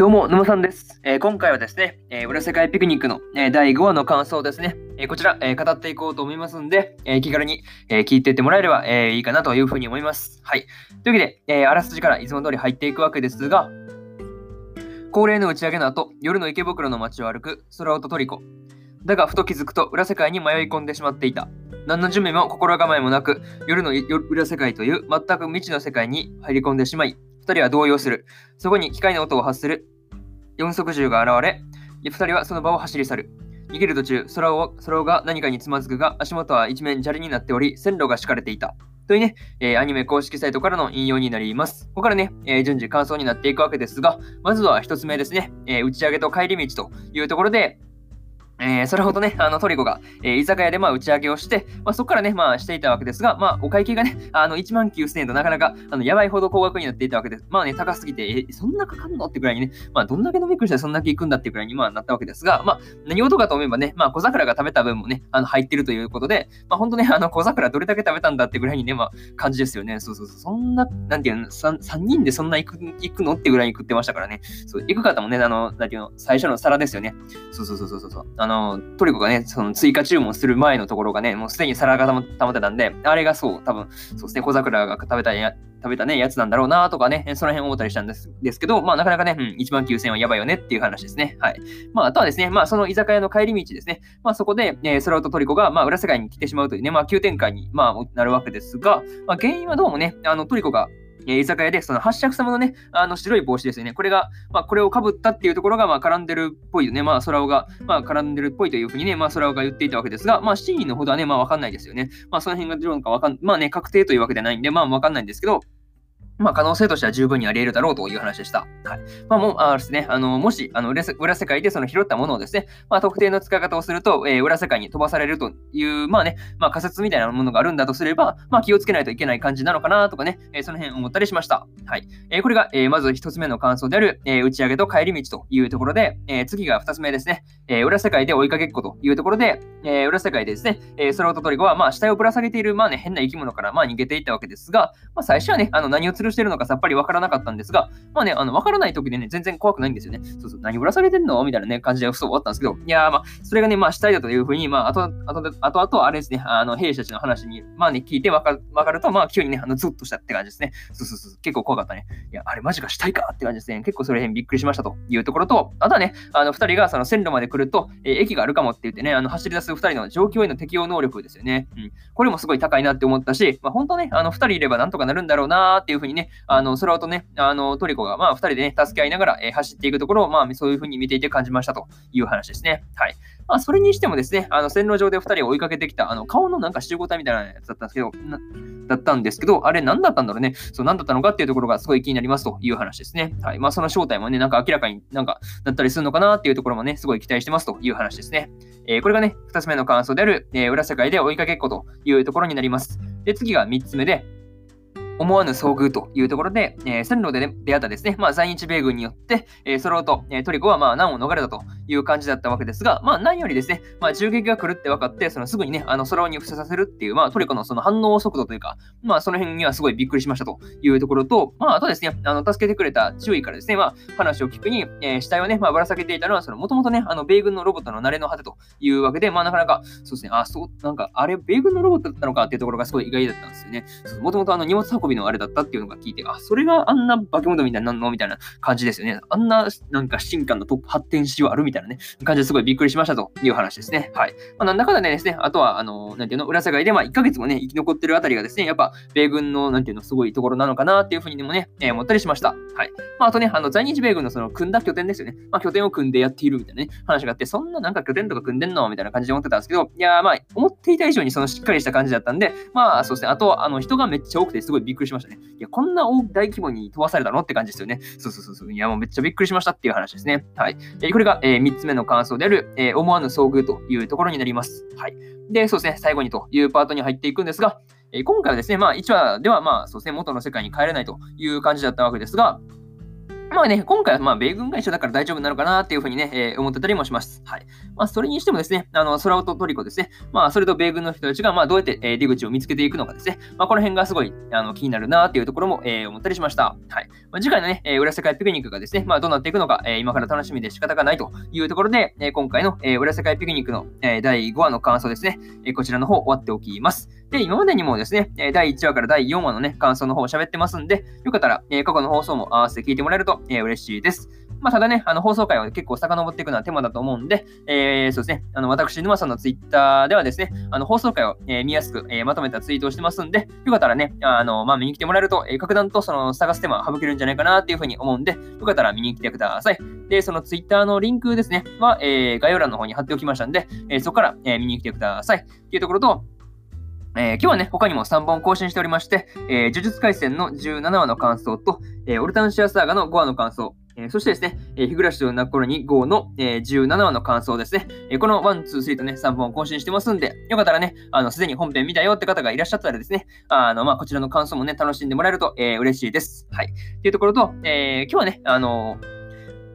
どうも、沼さんです。えー、今回はですね、えー、裏世界ピクニックの、えー、第5話の感想ですね、えこちら、え語っていこうと思いますんで、え気軽に、え聞いていってもらえれば、えいいかなというふうに思います。はい。というわけで、えあらすじからいつも通り入っていくわけですが、恒例の打ち上げの後、夜の池袋の街を歩く空音トリコ。だが、ふと気づくと裏世界に迷い込んでしまっていた。何の準備も心構えもなく、夜の裏世界という全く未知の世界に入り込んでしまい、2人は動揺する。そこに機械の音を発する四足獣が現れ、二人はその場を走り去る。逃げる途中、空を空が何かにつまずくが、足元は一面砂利になっており、線路が敷かれていた。というね、えー、アニメ公式サイトからの引用になります。ここからね、えー、順次感想になっていくわけですが、まずは1つ目ですね、えー、打ち上げと帰り道というところで、えー、それほどね、あのトリコが、えー、居酒屋でまあ打ち上げをして、まあ、そこからね、まあしていたわけですが、まあお会計がね、あの1万9000円となかなかあのやばいほど高額になっていたわけです。まあね、高すぎて、えそんなかかんの？ってくらいにね、まあどんだけ飲み食いしたらそんだけ行くんだっていうくらいにまあなったわけですが、まあ何事かと思えばね、まあ小桜が食べた分もね、あの入ってるということで、まあ本当ね、あの小桜どれだけ食べたんだってぐらいにね、まあ感じですよね。そうそうそう、そんな、なんていうの、3, 3人でそんな行く行くの？ってぐらいに食ってましたからね。そう、行く方もね、あの、なんていうの、最初の皿ですよね。そうそうそうそうそう。あの、のトリコがね、その追加注文する前のところがね、もうすでに皿が溜まってたんで、あれがそう、多分、そうですね、小桜が食べたや、食べたね、やつなんだろうなとかね、その辺思ったりしたんですですけど、まあなかなかね、うん、1万9000はやばいよねっていう話ですね。はい。まああとはですね、まあその居酒屋の帰り道ですね、まあそこで、えー、空とトリコが、まあ裏世界に来てしまうというね、まあ急展開に、まあなるわけですが、まあ原因はどうもね、あのトリコが、え居酒屋で、その八尺様のね、あの白い帽子ですよね。これが、まあ、これをかぶったっていうところが、まあ、絡んでるっぽいよね。まあ、空尾が、まあ、絡んでるっぽいというふうにね、まあ、空尾が言っていたわけですが、まあ、真意のほどはね、まあ、わかんないですよね。まあ、その辺がどうなのかわかん、まあね、確定というわけではないんで、まあ、わかんないんですけど、まあ、可能性としては十分にあり得るだろうという話でした。はい。まあ、もう、あですね、あの、もし、あの裏、裏世界でその拾ったものをですね、まあ、特定の使い方をすると、えー、裏世界に飛ばされるという、まあね、まあ、仮説みたいなものがあるんだとすれば、まあ、気をつけないといけない感じなのかなとかね、えー、その辺思ったりしました。はい。えー、これが、え、まず一つ目の感想である、え、打ち上げと帰り道というところで、え、次が二つ目ですね、え、裏世界で追いかけっこというところで、え、裏世界でですね、えー、空とトリコは、まあ、死体をぶら下げている、まあね、変な生き物から、まあ、逃げていったわけですが、まあ、最初はね、あの、何を吊るしてるのかさっぱりわからなかったんですが、まあね、あの、わからない時でね、全然怖くないんですよね。そうそう、何ぶらされてんの？みたいなね、感じでそう終わったんですけど、いや、まあ、それがね、まあ、したいだというふうに、まあ、あと、あと、あと、あと、あれですね、あの、兵士たちの話に、まあね、聞いてわかわかると、まあ、急にね、あの、ズッとしたって感じですね。そうそうそう、結構怖かったね。いや、あれマジかしたいかって感じですね。結構それへんびっくりしましたというところと、あとはね、あの、二人がその線路まで来ると、えー、駅があるかもって言ってね、あの、走り出す二人の状況への適応能力ですよね。うん。これもすごい高いなって思ったし、まあ、本当ね、あの、二人いればなんとかなるんだろうなーっていうふうにね、あの、空とね、あの、トリコが、まあ、二人でね、助け合いながら、えー、走っていくところを、まあ、そういうふうに見ていて感じましたという話ですね。はい。まあ、それにしてもですね、あの、線路上で2人を追いかけてきた、あの、顔のなんか集合体みたいなやつだったんですけど、だったんですけど、あれ何だったんだろうね。そう、何だったのかっていうところがすごい気になりますという話ですね。はい。まあ、その正体もね、なんか明らかになんかなったりするのかなっていうところもね、すごい期待してますという話ですね。えー、これがね、2つ目の感想である、えー、裏世界で追いかけっこというところになります。で、次が3つ目で、思わぬ遭遇というところで、えー、線路で、ね、出会ったですね、まあ、在日米軍によって、えー、そのと、え、トリコはまあ難を逃れたと。いう感じだったわけですが、まあ、何よりですね、まあ、銃撃が来るって分かって、そのすぐにね、あの空に伏せさせるっていう、まあ、トリコのその反応速度というか、まあ、その辺にはすごいびっくりしましたというところと、まあ、あとですね、あの助けてくれた注意からですね、まあ、話を聞くに、えー、死体をね、まあ、ぶら下げていたのは、その、もともとね、あの、米軍のロボットの慣れの果てというわけで、まあ、なかなか、そうですね、あ、そう、なんか、あれ、米軍のロボットだったのかっていうところがすごい意外だったんですよね。もともとあの、荷物運びのあれだったっていうのが聞いて、あ、それがあんな化け物みたいなのみたいな感じですよね。あんな、なんか進化のトップ発展しはあるみたいなね、感じですごいびっくりしましたという話ですね。はい。まあ、なんだかんだでですね、あとは、あの、なんていうの、裏世界で、まあ、1ヶ月もね、生き残ってるあたりがですね、やっぱ、米軍の、なんていうの、すごいところなのかなっていうふうにでもね、えー、思ったりしました。はい。まあ、あとね、あの、在日米軍のその、組んだ拠点ですよね。まあ、拠点を組んでやっているみたいなね、話があって、そんななんか拠点とか組んでんの？みたいな感じで思ってたんですけど、いやまあ、思っていた以上にそのしっかりした感じだったんで、まあ、そうですね、あと、あの、人がめっちゃ多くて、すごいびっくりしましたね。いや、こんな大規模に飛ばされたの？って感じですよね。そうそうそう。いや、もうめっちゃびっくりしましたっていう話ですね。はい。えー、これが、えー、3つ目の感想である、えー、思わぬ遭遇というところになります。はい。で、そうですね、最後にというパートに入っていくんですが、えー、今回はですね、まあ、1話では、まあ、そうですね、元の世界に帰れないという感じだったわけですが、まあね、今回はまあ米軍が一緒だから大丈夫なのかなっていうふうにね、えー、思ってたりもします。はい。まあ、それにしてもですね、あの、空音トリコですね、まあ、それと米軍の人たちが、まあ、どうやって、えー、出口を見つけていくのかですね、まあ、この辺がすごいあの気になるなっていうところも、えー、思ったりしました。はい。まあ、次回のね、えー、裏世界ピクニックがですね、まあ、どうなっていくのか、えー、今から楽しみで仕方がないというところで、えー、今回の、えー、裏世界ピクニックの、えー、第5話の感想ですね、えー、こちらの方終わっておきます。で、今までにもですね、第1話から第4話のね、感想の方を喋ってますんで、よかったら、え過去の放送も合わせて聞いてもらえると、え嬉しいです。まあ、ただね、あの放送回は結構遡っていくのは手間だと思うんで、えー、そうですね、あの私、沼さんのツイッターではですね、あの放送回を、えー、見やすく、えー、まとめたツイートをしてますんで、よかったらね、あの、まあ、見に来てもらえると、えー、格段とその探す手間省けるんじゃないかなっていうふうに思うんで、よかったら見に来てください。で、そのツイッターのリンクですね、は、えー、概要欄の方に貼っておきましたんで、えー、そこから、えー、見に来てください。っていうところと、えー、今日はね、他にも3本更新しておりまして、えー、呪術廻戦の17話の感想と、えー、オルタンシアサーガの5話の感想、えー、そしてですね、えー、日暮らしと泣く頃に5の、えー、17話の感想ですね、えー、この1、2、3とね、3本更新してますんで、よかったらね、あの、すでに本編見たよって方がいらっしゃったらですね、あの、まあ、こちらの感想もね、楽しんでもらえると、えー、嬉しいです。はい。っていうところと、えー、今日はね、あのー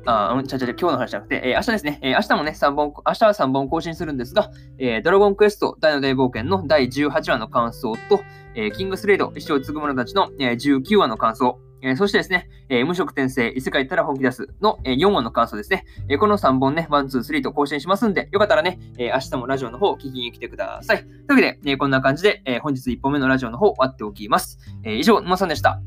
あ、ちゃちゃちゃ、今日の話じゃなくて、えー、明日ですね、えー、明日もね、3本、明日は3本更新するんですが、えー、ドラゴンクエスト大の大冒険の第18話の感想と、えー、キングスレイド、一生継ぐ者たちの、えー、19話の感想、えー、そしてですね、えー、無職転生、異世界行ったら本気出すの、えー、4話の感想ですね。えー、この3本ね、1、2、3と更新しますんで、よかったらね、えー、明日もラジオの方聞きに来てください。というわけで、えー、こんな感じで、えー、本日1本目のラジオの方終わっておきます。えー、以上、沼さんでした。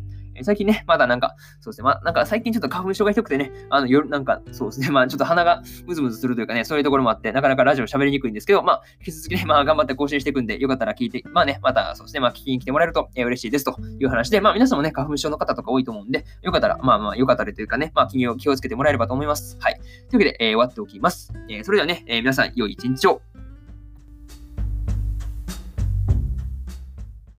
最近ね、まだなんか、そうですね、まあ、なんか最近ちょっと花粉症がひどくてね、あの、夜、なんか、そうですね、まあ、ちょっと鼻がムズムズするというかね、そういうところもあって、なかなかラジオ喋りにくいんですけど、まあ、引き続きね、まあ、頑張って更新していくんで、よかったら聞いて、まあね、また、そうですね、まあ、聞きに来てもらえると、えー、嬉しいですという話で、まあ、皆さんもね、花粉症の方とか多いと思うんで、よかったら、まあまあ、よかったらというかね、まあ、気を気をつけてもらえればと思います。はい。というわけで、えー、終わっておきます。えー、それではね、え、皆さん、良い一日を。